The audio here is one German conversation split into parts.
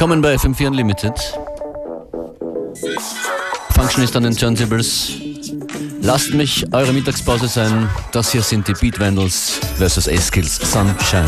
Willkommen bei FM4 Unlimited. Function ist an den Turntables. Lasst mich eure Mittagspause sein. Das hier sind die Beat Vandals vs. A-Skills Sunshine.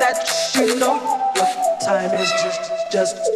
that you know. Your time is just just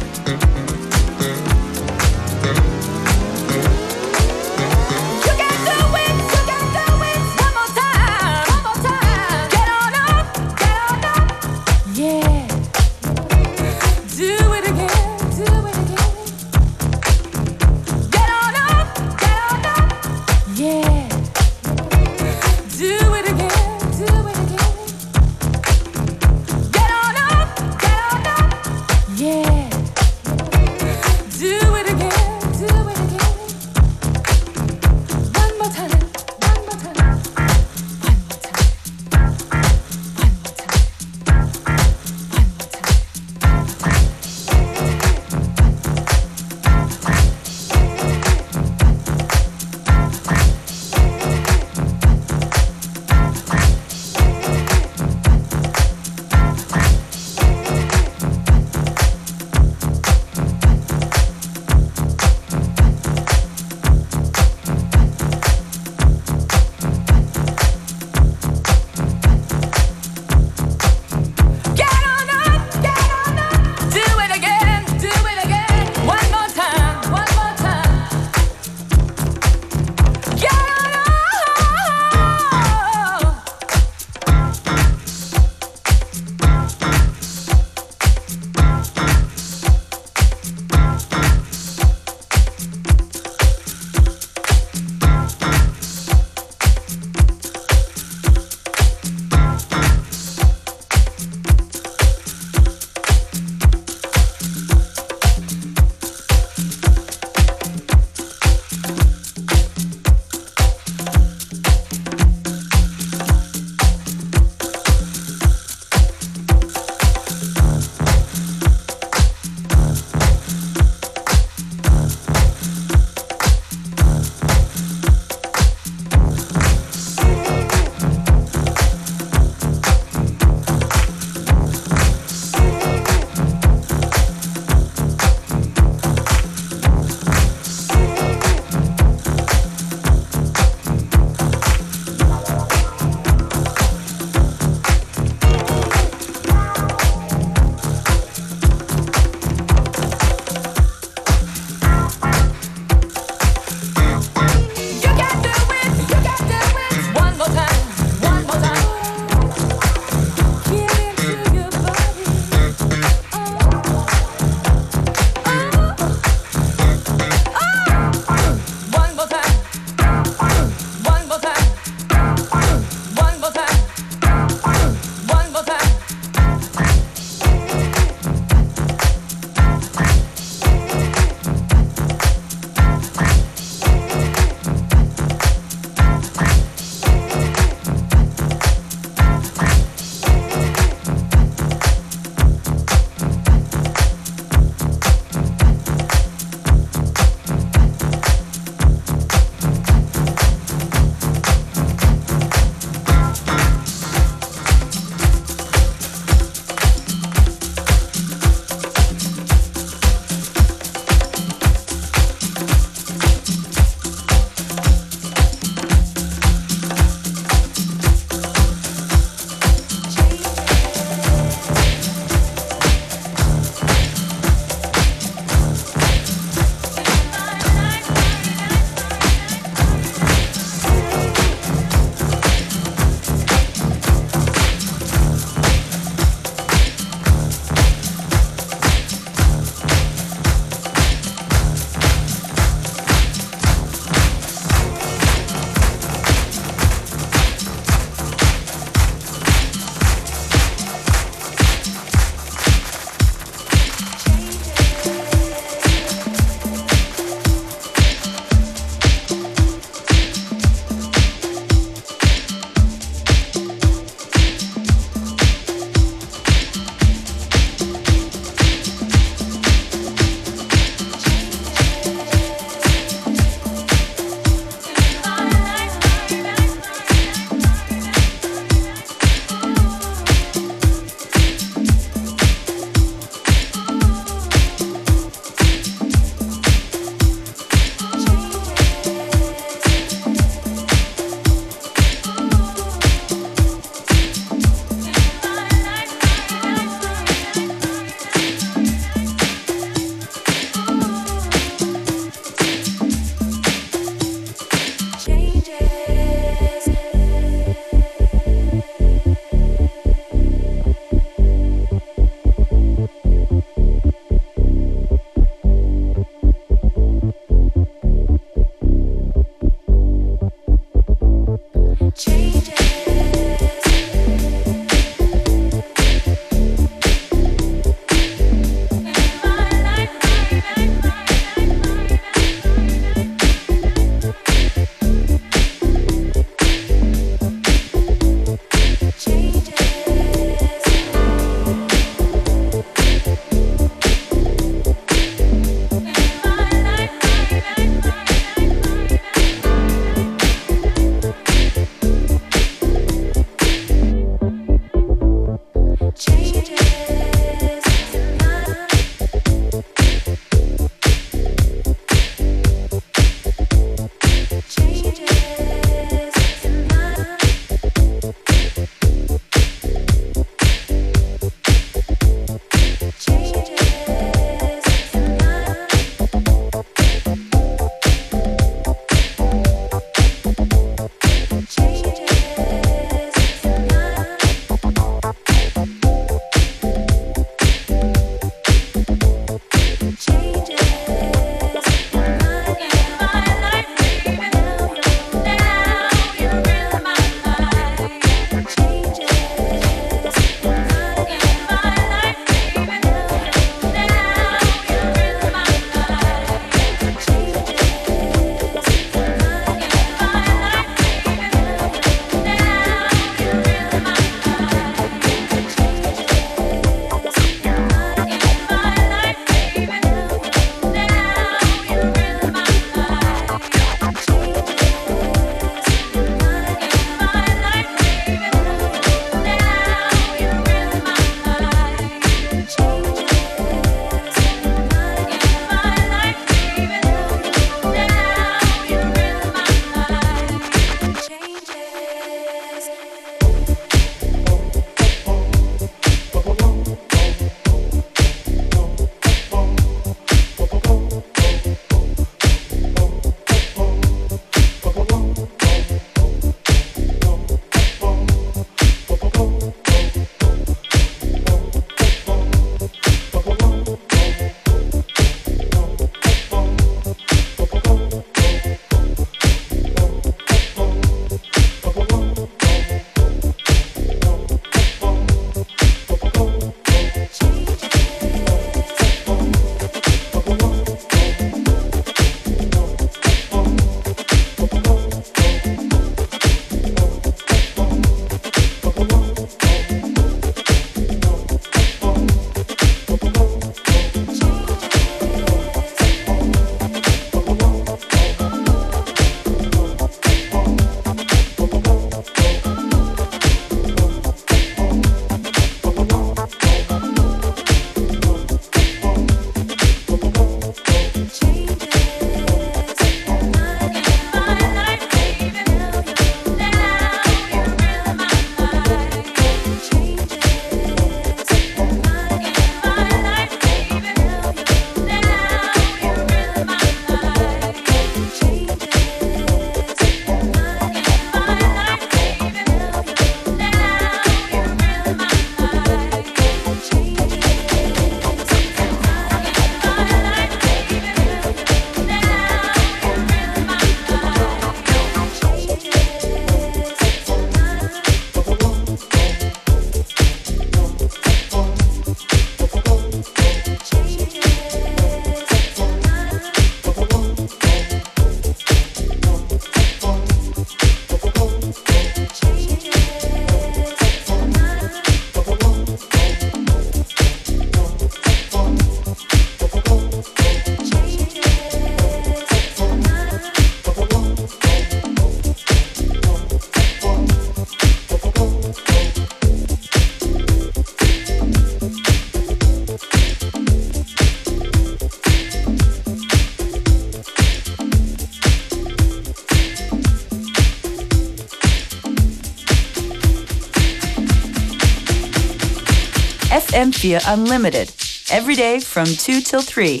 FM4 Unlimited, every day from 2 till 3.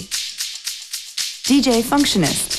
DJ Functionist,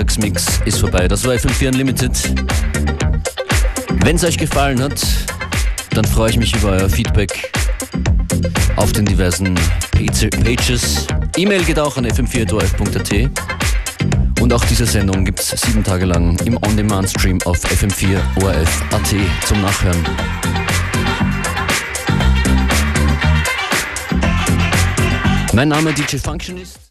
Mittagsmix ist vorbei. Das war FM4 Unlimited. Wenn es euch gefallen hat, dann freue ich mich über euer Feedback auf den diversen Pages. E-Mail geht auch an fm4.orf.at. Und auch diese Sendung gibt es sieben Tage lang im On-Demand-Stream auf fm4.orf.at zum Nachhören. Mein Name DJ Functionist.